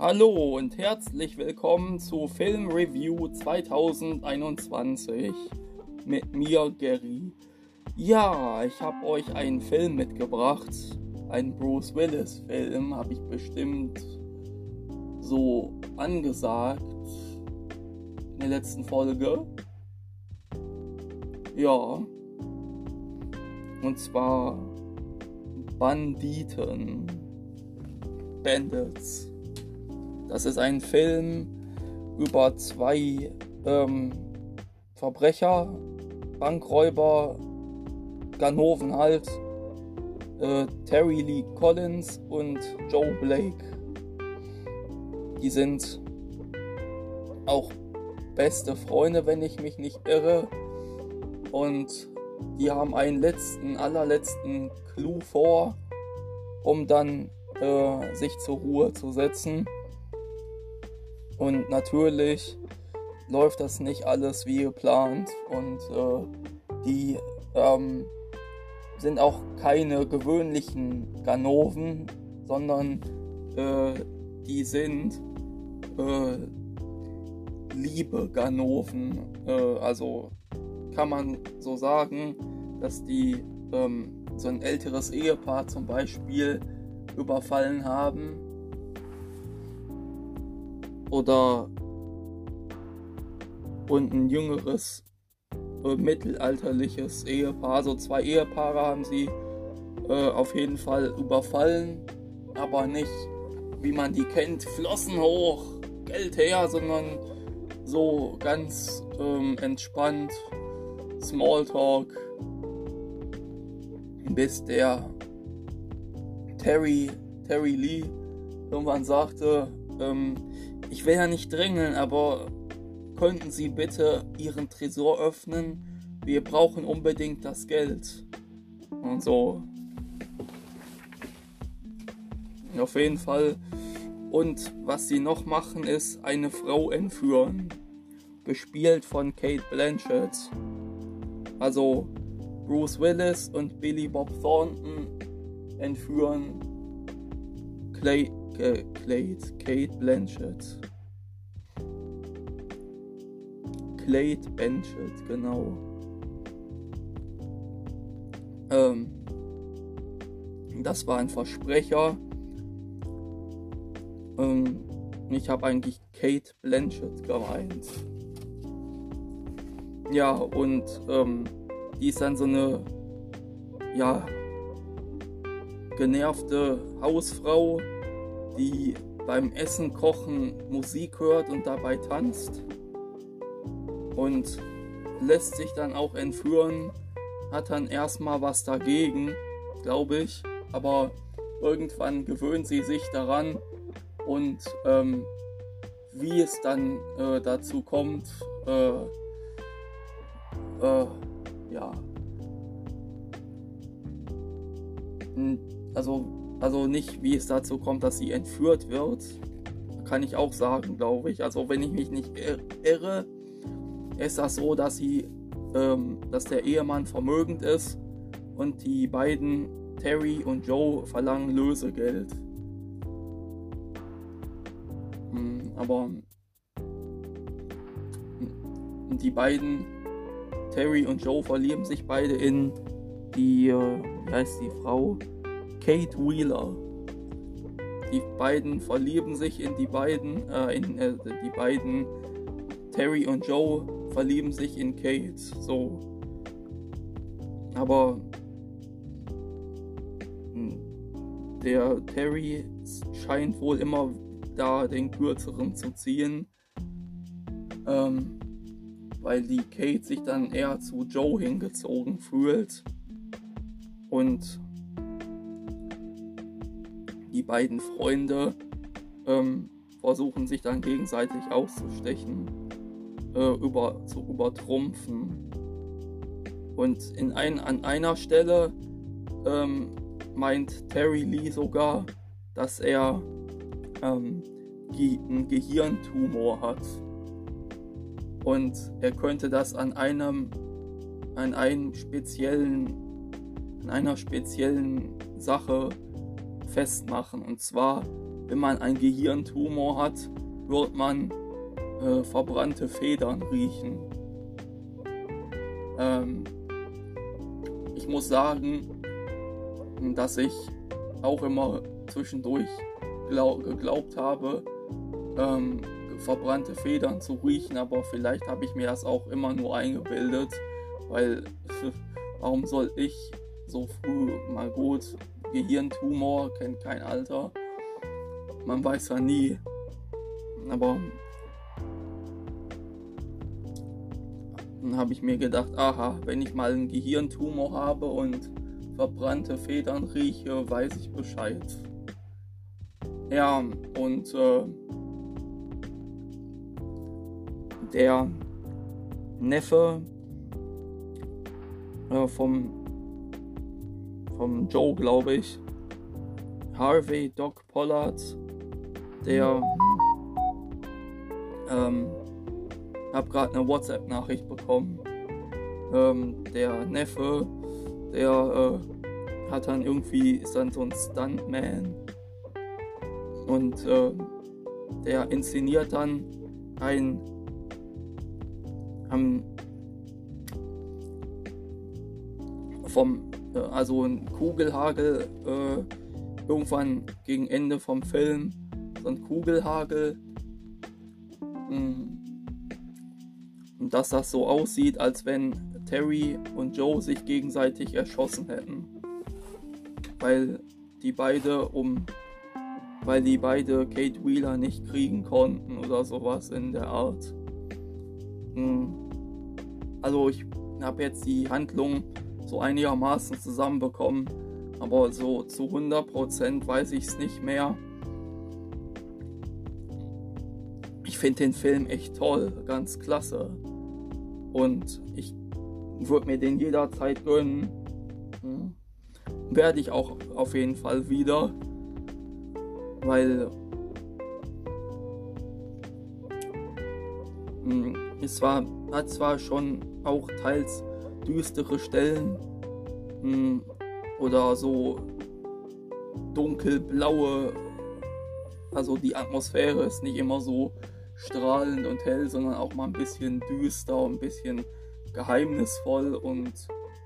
Hallo und herzlich willkommen zu Film Review 2021 mit mir, Gary. Ja, ich habe euch einen Film mitgebracht. Einen Bruce Willis-Film, habe ich bestimmt so angesagt in der letzten Folge. Ja. Und zwar Banditen. Bandits. Das ist ein Film über zwei ähm, Verbrecher, Bankräuber, Ganoven halt, äh, Terry Lee Collins und Joe Blake. Die sind auch beste Freunde, wenn ich mich nicht irre. Und die haben einen letzten, allerletzten Clou vor, um dann äh, sich zur Ruhe zu setzen. Und natürlich läuft das nicht alles wie geplant und äh, die ähm, sind auch keine gewöhnlichen Ganoven, sondern äh, die sind äh, liebe Ganoven. Äh, also kann man so sagen, dass die ähm, so ein älteres Ehepaar zum Beispiel überfallen haben oder und ein jüngeres äh, mittelalterliches Ehepaar. So zwei Ehepaare haben sie äh, auf jeden Fall überfallen, aber nicht wie man die kennt, Flossen hoch, Geld her, sondern so ganz ähm, entspannt, Smalltalk, bis der Terry, Terry Lee irgendwann sagte, ähm, ich will ja nicht drängeln, aber könnten Sie bitte Ihren Tresor öffnen? Wir brauchen unbedingt das Geld. Und so. Auf jeden Fall. Und was sie noch machen, ist eine Frau entführen. Gespielt von Kate Blanchett. Also Bruce Willis und Billy Bob Thornton entführen Clay, Kate, Blanchett. Kate Blanchett, genau. Ähm, das war ein Versprecher. Ähm, ich habe eigentlich Kate Blanchett gemeint. Ja, und ähm, die ist dann so eine, ja, genervte Hausfrau, die beim Essen kochen Musik hört und dabei tanzt und lässt sich dann auch entführen, hat dann erstmal was dagegen, glaube ich, aber irgendwann gewöhnt sie sich daran und ähm, wie es dann äh, dazu kommt, äh, äh, ja, also also nicht, wie es dazu kommt, dass sie entführt wird. Kann ich auch sagen, glaube ich. Also wenn ich mich nicht irre, ist das so, dass sie, ähm, dass der Ehemann vermögend ist und die beiden Terry und Joe verlangen Lösegeld. Hm, aber hm, die beiden Terry und Joe verlieben sich beide in die, äh, wie heißt die Frau? Kate Wheeler. Die beiden verlieben sich in die beiden, äh, in äh, die beiden Terry und Joe verlieben sich in Kate. So. Aber hm, der Terry scheint wohl immer da den kürzeren zu ziehen. Ähm, weil die Kate sich dann eher zu Joe hingezogen fühlt. Und die beiden Freunde ähm, versuchen sich dann gegenseitig auszustechen, äh, über, zu übertrumpfen. Und in ein, an einer Stelle ähm, meint Terry Lee sogar, dass er ähm, einen Gehirntumor hat. Und er könnte das an einem, an einem speziellen, an einer speziellen Sache festmachen. Und zwar, wenn man einen Gehirntumor hat, wird man äh, verbrannte Federn riechen. Ähm, ich muss sagen, dass ich auch immer zwischendurch glaub, geglaubt habe, ähm, verbrannte Federn zu riechen, aber vielleicht habe ich mir das auch immer nur eingebildet, weil warum soll ich so früh mal gut, Gehirntumor kennt kein Alter, man weiß ja nie, aber dann habe ich mir gedacht, aha, wenn ich mal einen Gehirntumor habe und verbrannte Federn rieche, weiß ich Bescheid. Ja, und äh, der Neffe äh, vom, vom Joe, glaube ich, Harvey Doc Pollard, der ähm, habe gerade eine WhatsApp-Nachricht bekommen. Ähm, der Neffe, der äh, hat dann irgendwie, ist dann so ein Stuntman und äh, der inszeniert dann ein ähm, vom, also ein Kugelhagel äh, irgendwann gegen Ende vom Film, so ein Kugelhagel. Mm, und dass das so aussieht, als wenn Terry und Joe sich gegenseitig erschossen hätten. Weil die beide um weil die beide Kate Wheeler nicht kriegen konnten oder sowas in der Art. Hm. Also ich habe jetzt die Handlung so einigermaßen zusammenbekommen, aber so zu 100% weiß ich es nicht mehr. Ich finde den Film echt toll, ganz klasse. Und ich würde mir den jederzeit gönnen. Hm. Werde ich auch auf jeden Fall wieder. Weil hm, es war, hat zwar schon auch teils düstere Stellen hm, oder so dunkelblaue, also die Atmosphäre ist nicht immer so strahlend und hell, sondern auch mal ein bisschen düster, ein bisschen geheimnisvoll und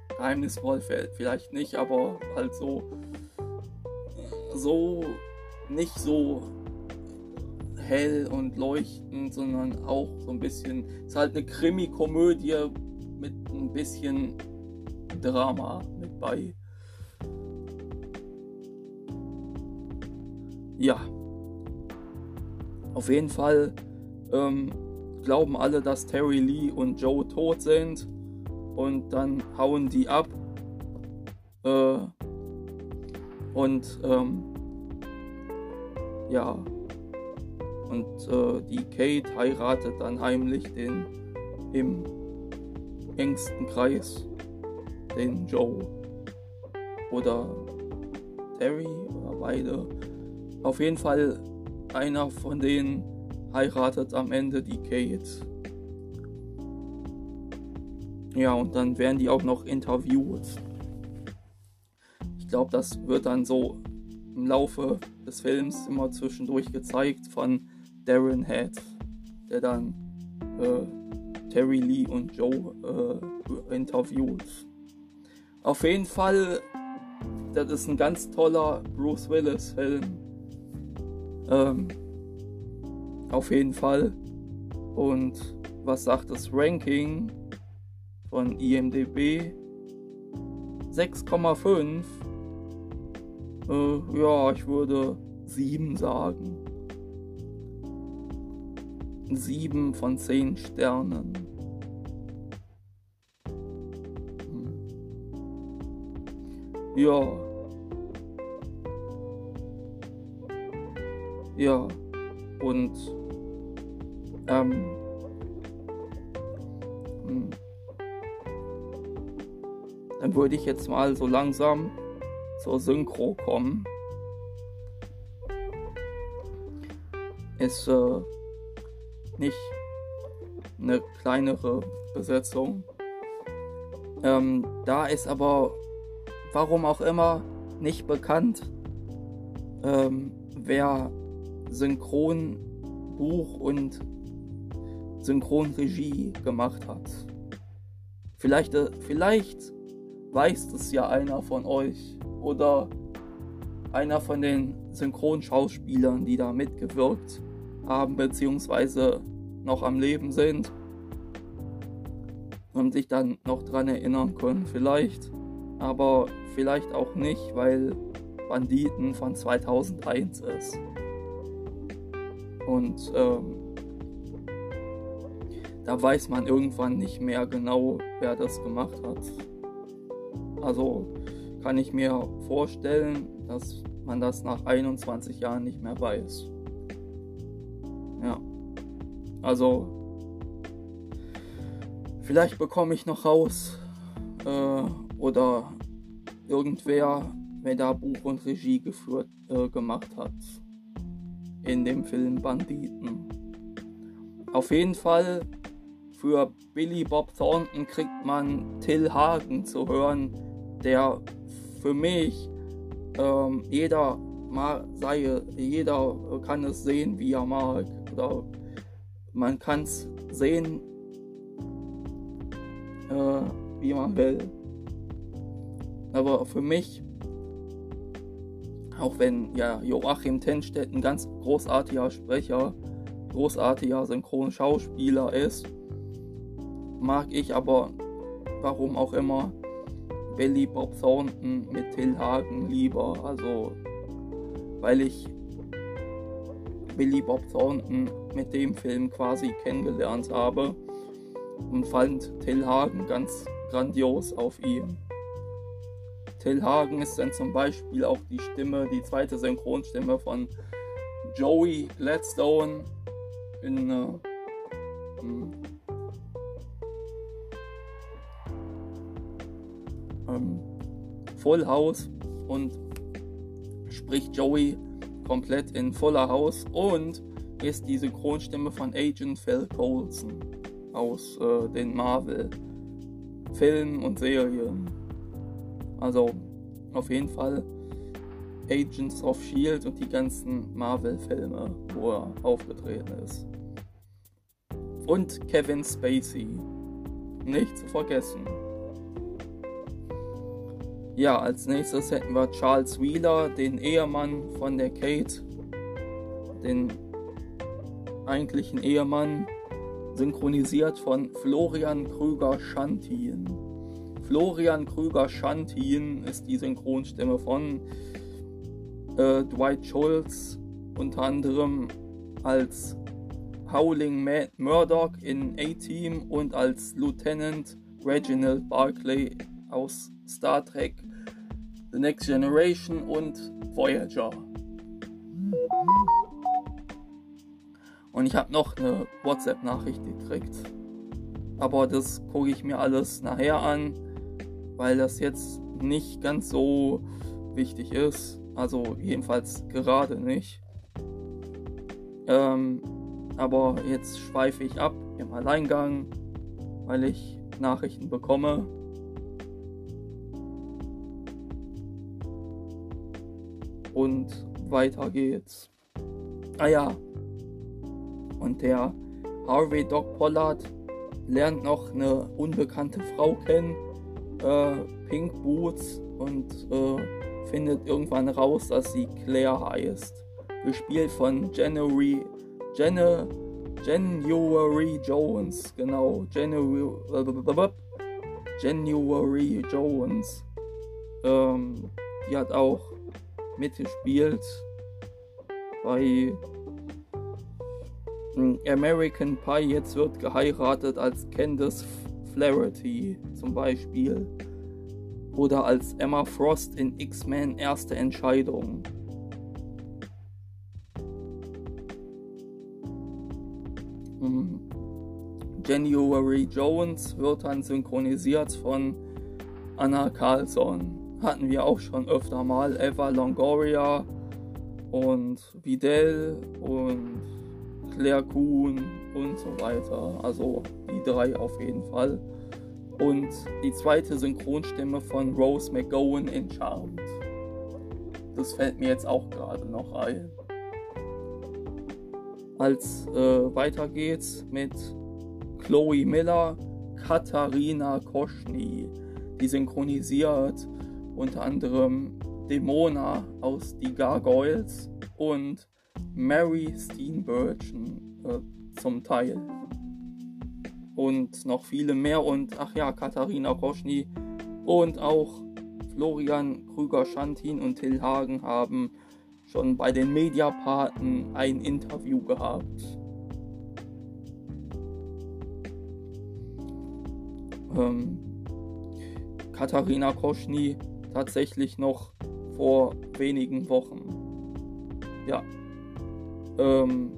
geheimnisvoll vielleicht nicht, aber halt so so nicht so hell und leuchtend, sondern auch so ein bisschen ist halt eine Krimi-Komödie mit ein bisschen Drama mit bei. Ja. Auf jeden Fall ähm, glauben alle, dass Terry Lee und Joe tot sind und dann hauen die ab. Äh, und ähm, ja. Und äh, die Kate heiratet dann heimlich den im engsten Kreis den Joe oder Terry oder beide. Auf jeden Fall einer von denen heiratet am Ende die Kate. Ja, und dann werden die auch noch interviewt. Ich glaube, das wird dann so im Laufe des Films immer zwischendurch gezeigt von Darren Head, der dann äh, Terry Lee und Joe äh, interviewt. Auf jeden Fall, das ist ein ganz toller Bruce Willis-Film. Ähm, auf jeden Fall. Und was sagt das Ranking von IMDB? 6,5. Äh, ja, ich würde 7 sagen. 7 von 10 Sternen. Ja. Ja. Und ähm, hm. dann würde ich jetzt mal so langsam zur Synchro kommen. Ist äh, nicht eine kleinere Besetzung. Ähm, da ist aber, warum auch immer, nicht bekannt, ähm, wer Synchronbuch und Synchronregie gemacht hat. Vielleicht, äh, vielleicht weiß es ja einer von euch oder einer von den Synchronschauspielern, die da mitgewirkt haben beziehungsweise noch am Leben sind und sich dann noch dran erinnern können, vielleicht, aber vielleicht auch nicht, weil Banditen von 2001 ist. Und ähm, da weiß man irgendwann nicht mehr genau, wer das gemacht hat. Also kann ich mir vorstellen, dass man das nach 21 Jahren nicht mehr weiß. Ja. Also vielleicht bekomme ich noch raus äh, oder irgendwer, wer da Buch und Regie geführt äh, gemacht hat in dem Film Banditen. Auf jeden Fall für Billy Bob Thornton kriegt man Till Hagen zu hören, der für mich ähm, jeder mal sei, jeder kann es sehen, wie er mag. Oder man kann es sehen, äh, wie man will. Aber für mich, auch wenn ja Joachim Tenstedt ein ganz großartiger Sprecher, großartiger Synchronschauspieler ist, mag ich aber, warum auch immer, Billy Bob Thornton mit Till Hagen lieber. Also, weil ich Billy Bob Thornton mit dem Film quasi kennengelernt habe und fand Till Hagen ganz grandios auf ihm. Till Hagen ist dann zum Beispiel auch die Stimme, die zweite Synchronstimme von Joey Gladstone in äh, ähm, Full House und spricht Joey komplett in Fuller House und ist die Synchronstimme von Agent Phil Coulson aus äh, den Marvel Filmen und Serien. Also auf jeden Fall Agents of Shield und die ganzen Marvel-Filme, wo er aufgetreten ist. Und Kevin Spacey. Nicht zu vergessen. Ja, als nächstes hätten wir Charles Wheeler, den Ehemann von der Kate, den eigentlichen Ehemann, synchronisiert von Florian Krüger-Schantin. Florian Krüger-Schantin ist die Synchronstimme von äh, Dwight Schultz, unter anderem als Howling Murdoch in A-Team und als Lieutenant Reginald Barclay aus Star Trek, The Next Generation und Voyager. Und ich habe noch eine WhatsApp-Nachricht gekriegt. Aber das gucke ich mir alles nachher an, weil das jetzt nicht ganz so wichtig ist. Also jedenfalls gerade nicht. Ähm, aber jetzt schweife ich ab im Alleingang, weil ich Nachrichten bekomme. Und weiter geht's. Ah ja. Und der Harvey Doc Pollard lernt noch eine unbekannte Frau kennen, äh, Pink Boots, und äh, findet irgendwann raus, dass sie Claire heißt. Gespielt von January, Janu, January Jones, genau, January, January Jones. Ähm, die hat auch mitgespielt bei hm, American Pie. Jetzt wird geheiratet als Candace Flaherty zum Beispiel. Oder als Emma Frost in X-Men Erste Entscheidung. Hm. January Jones wird dann synchronisiert von Anna Carlson hatten wir auch schon öfter mal. Eva Longoria und Vidal und Claire Kuhn und so weiter. Also die drei auf jeden Fall. Und die zweite Synchronstimme von Rose McGowan in Charmed. Das fällt mir jetzt auch gerade noch ein. Als äh, weiter geht's mit Chloe Miller, Katharina Koschny. Die synchronisiert unter anderem Demona aus Die Gargoyles und Mary Steenburgen äh, zum Teil. Und noch viele mehr und ach ja, Katharina Koschny und auch Florian Krüger-Schantin und Till Hagen haben schon bei den Mediapaten ein Interview gehabt. Ähm, Katharina Koschny tatsächlich noch vor wenigen Wochen. Ja. Ähm,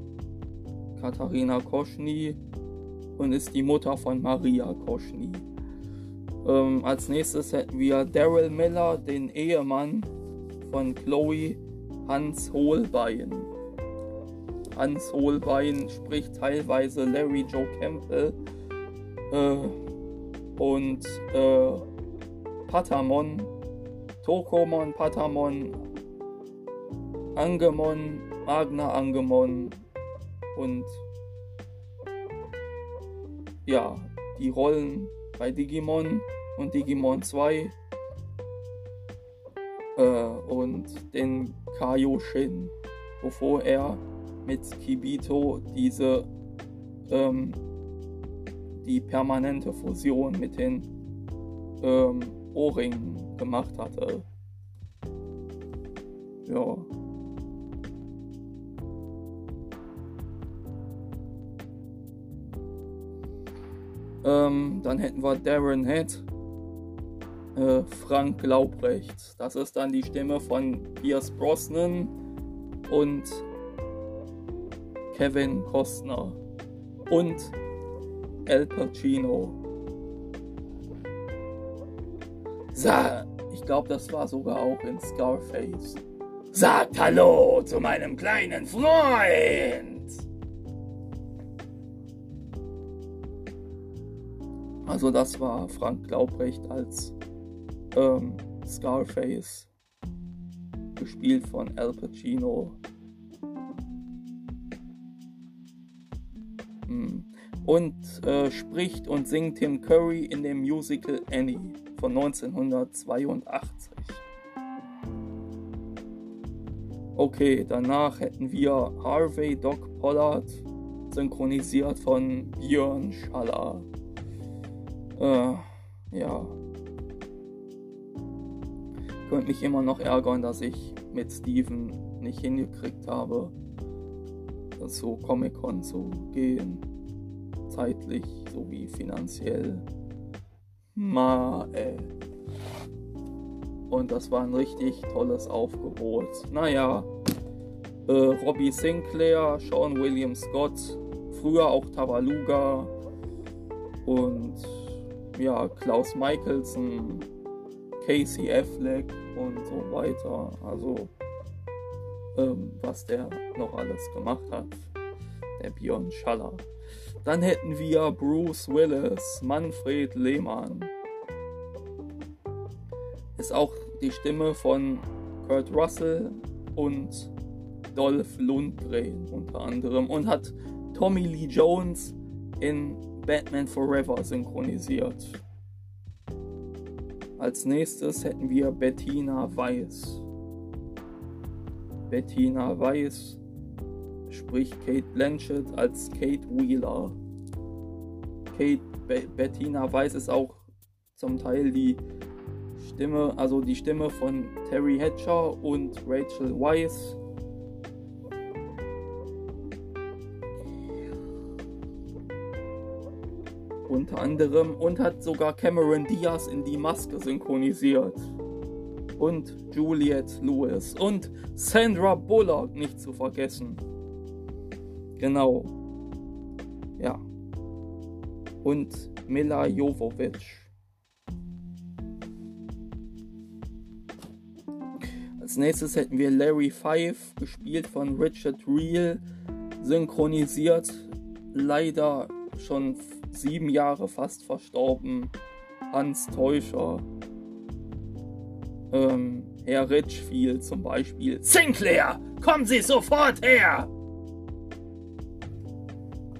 Katharina Koschny und ist die Mutter von Maria Koschny. Ähm, als nächstes hätten wir Daryl Miller, den Ehemann von Chloe Hans Holbein. Hans Holbein spricht teilweise Larry Joe Campbell äh, und äh, Patamon, Tokomon, Patamon, Angemon, Magna Angemon und ja, die Rollen bei Digimon und Digimon 2 äh, und den Kaioshin, bevor er mit Kibito diese ähm, die permanente Fusion mit den ähm, Ohrringen gemacht hatte. Ja. Ähm, dann hätten wir Darren Head, äh, Frank Laubrecht. Das ist dann die Stimme von Pierce Brosnan und Kevin Costner und El Pacino. Sa ich glaube, das war sogar auch in Scarface. Sagt Hallo zu meinem kleinen Freund! Also das war Frank Glaubrecht als ähm, Scarface, gespielt von Al Pacino. Hm. Und äh, spricht und singt Tim Curry in dem Musical Annie von 1982. Okay, danach hätten wir Harvey Doc Pollard, synchronisiert von Björn Schaller. Äh, ja. Könnte mich immer noch ärgern, dass ich mit Steven nicht hingekriegt habe, zu Comic-Con zu gehen. Zeitlich sowie finanziell. Ma, ey. Und das war ein richtig tolles Aufgebot. Naja, äh, Robbie Sinclair, Sean William Scott, früher auch Tabaluga und ja, Klaus Michelson, Casey Affleck und so weiter. Also, ähm, was der noch alles gemacht hat. Der Björn Schaller. Dann hätten wir Bruce Willis, Manfred Lehmann. Ist auch die Stimme von Kurt Russell und Dolph Lundgren unter anderem und hat Tommy Lee Jones in Batman Forever synchronisiert. Als nächstes hätten wir Bettina Weiss. Bettina Weiss spricht Kate Blanchett als Kate Wheeler. Kate Be Bettina Weiss ist auch zum Teil die Stimme, also die Stimme von Terry Hatcher und Rachel Weisz unter anderem und hat sogar Cameron Diaz in die Maske synchronisiert. Und Juliette Lewis und Sandra Bullock nicht zu vergessen. Genau. Ja. Und Mila Jovovich. Als nächstes hätten wir Larry Five, gespielt von Richard Reel, synchronisiert. Leider schon sieben Jahre fast verstorben, Hans Teuscher. Ähm, Herr Richfield zum Beispiel. Sinclair, kommen Sie sofort her!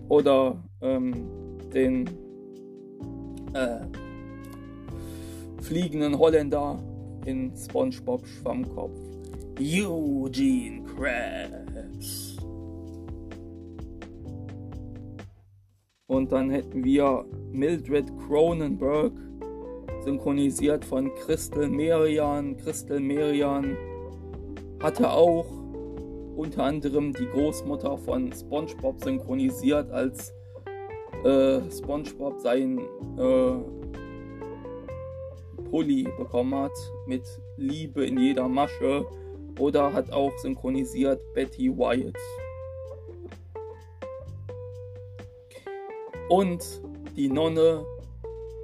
Oder ähm, den äh, fliegenden Holländer in SpongeBob Schwammkopf. Eugene Krabs. Und dann hätten wir Mildred Cronenberg, synchronisiert von Crystal Merian. Crystal Merian hatte auch unter anderem die Großmutter von SpongeBob synchronisiert, als äh, SpongeBob seinen äh, Pulli bekommen hat mit Liebe in jeder Masche oder hat auch synchronisiert Betty White. Und die Nonne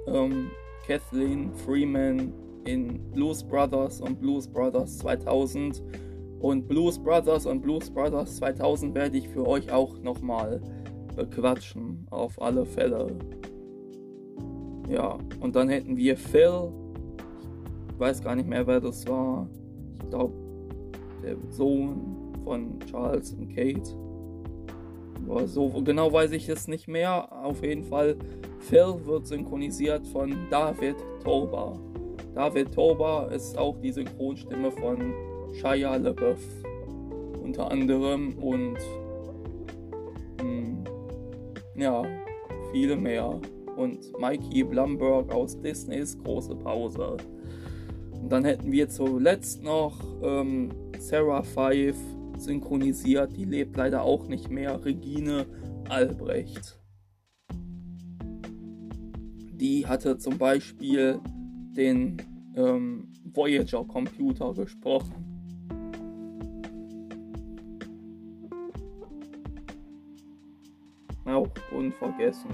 ähm, Kathleen Freeman in Blues Brothers und Blues Brothers 2000. Und Blues Brothers und Blues Brothers 2000 werde ich für euch auch nochmal bequatschen, auf alle Fälle. Ja, und dann hätten wir Phil. Ich weiß gar nicht mehr, wer das war. Ich glaube, der Sohn von Charles und Kate. So genau weiß ich es nicht mehr. Auf jeden Fall, Phil wird synchronisiert von David Toba. David Toba ist auch die Synchronstimme von Shia LaBeouf unter anderem und mh, hm, ja, viele mehr. Und Mikey Blumberg aus Disneys Große Pause. Und dann hätten wir zuletzt noch ähm, Sarah Five synchronisiert, die lebt leider auch nicht mehr, Regine Albrecht. Die hatte zum Beispiel den ähm, Voyager Computer gesprochen. Auch unvergessen.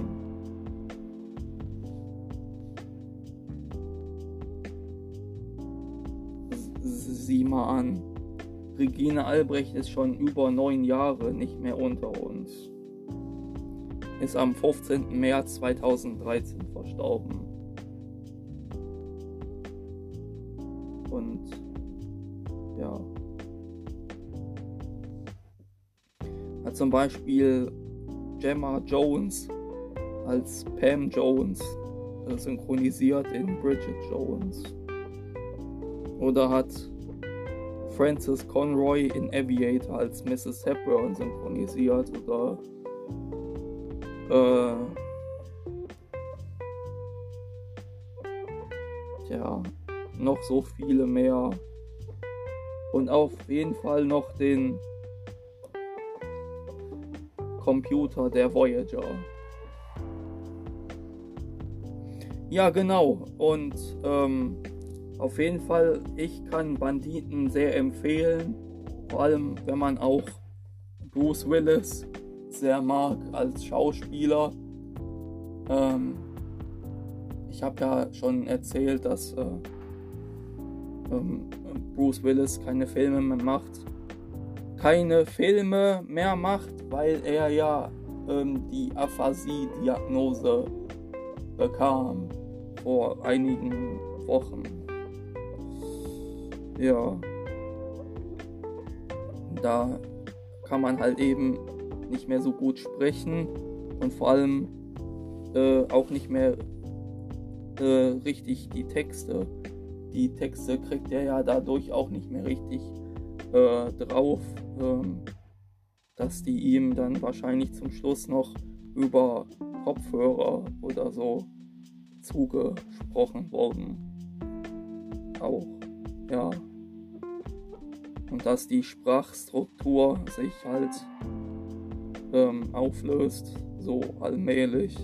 sieh mal an. Regine Albrecht ist schon über neun Jahre nicht mehr unter uns. Ist am 15. März 2013 verstorben. Und ja. Hat zum Beispiel Gemma Jones als Pam Jones äh, synchronisiert in Bridget Jones. Oder hat Frances Conroy in Aviator als Mrs. Hepburn synchronisiert oder äh, ja, noch so viele mehr. Und auf jeden Fall noch den Computer der Voyager. Ja, genau. Und ähm, auf jeden Fall, ich kann Banditen sehr empfehlen. Vor allem, wenn man auch Bruce Willis sehr mag als Schauspieler. Ähm, ich habe ja schon erzählt, dass äh, ähm, Bruce Willis keine Filme mehr macht. Keine Filme mehr macht, weil er ja ähm, die Aphasie-Diagnose bekam vor einigen Wochen. Ja. Da kann man halt eben nicht mehr so gut sprechen und vor allem äh, auch nicht mehr äh, richtig die Texte. Die Texte kriegt er ja dadurch auch nicht mehr richtig äh, drauf, ähm, dass die ihm dann wahrscheinlich zum Schluss noch über Kopfhörer oder so zugesprochen wurden. Auch, ja und dass die Sprachstruktur sich halt ähm, auflöst, so allmählich.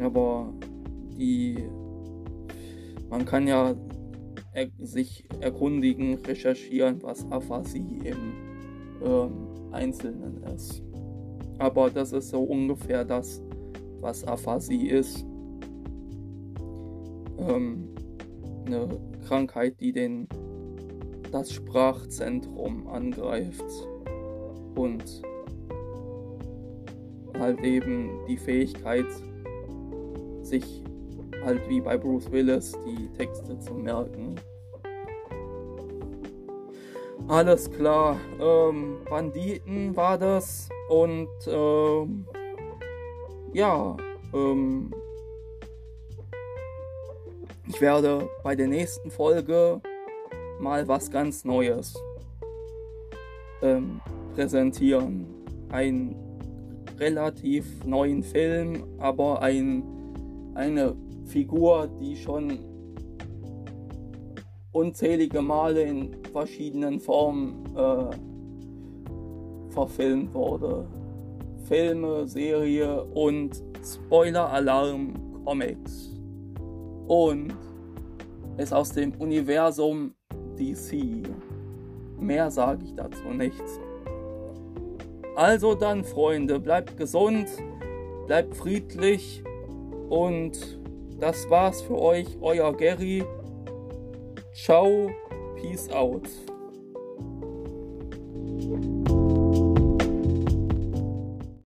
Aber die, man kann ja er, sich erkundigen, recherchieren, was Aphasie im ähm, Einzelnen ist. Aber das ist so ungefähr das, was Aphasie ist. Ähm, eine Krankheit, die den das Sprachzentrum angreift und halt eben die Fähigkeit, sich halt wie bei Bruce Willis die Texte zu merken, Alles klar. Ähm, Banditen war das. Und ähm, ja, ähm, ich werde bei der nächsten Folge mal was ganz Neues ähm, präsentieren. Ein relativ neuen Film, aber ein, eine Figur, die schon unzählige Male in verschiedenen Formen äh, verfilmt wurde. Filme, Serie und Spoiler-Alarm Comics. Und ist aus dem Universum DC. Mehr sage ich dazu nicht. Also dann, Freunde, bleibt gesund, bleibt friedlich und das war's für euch, euer Gary. Ciao, peace out.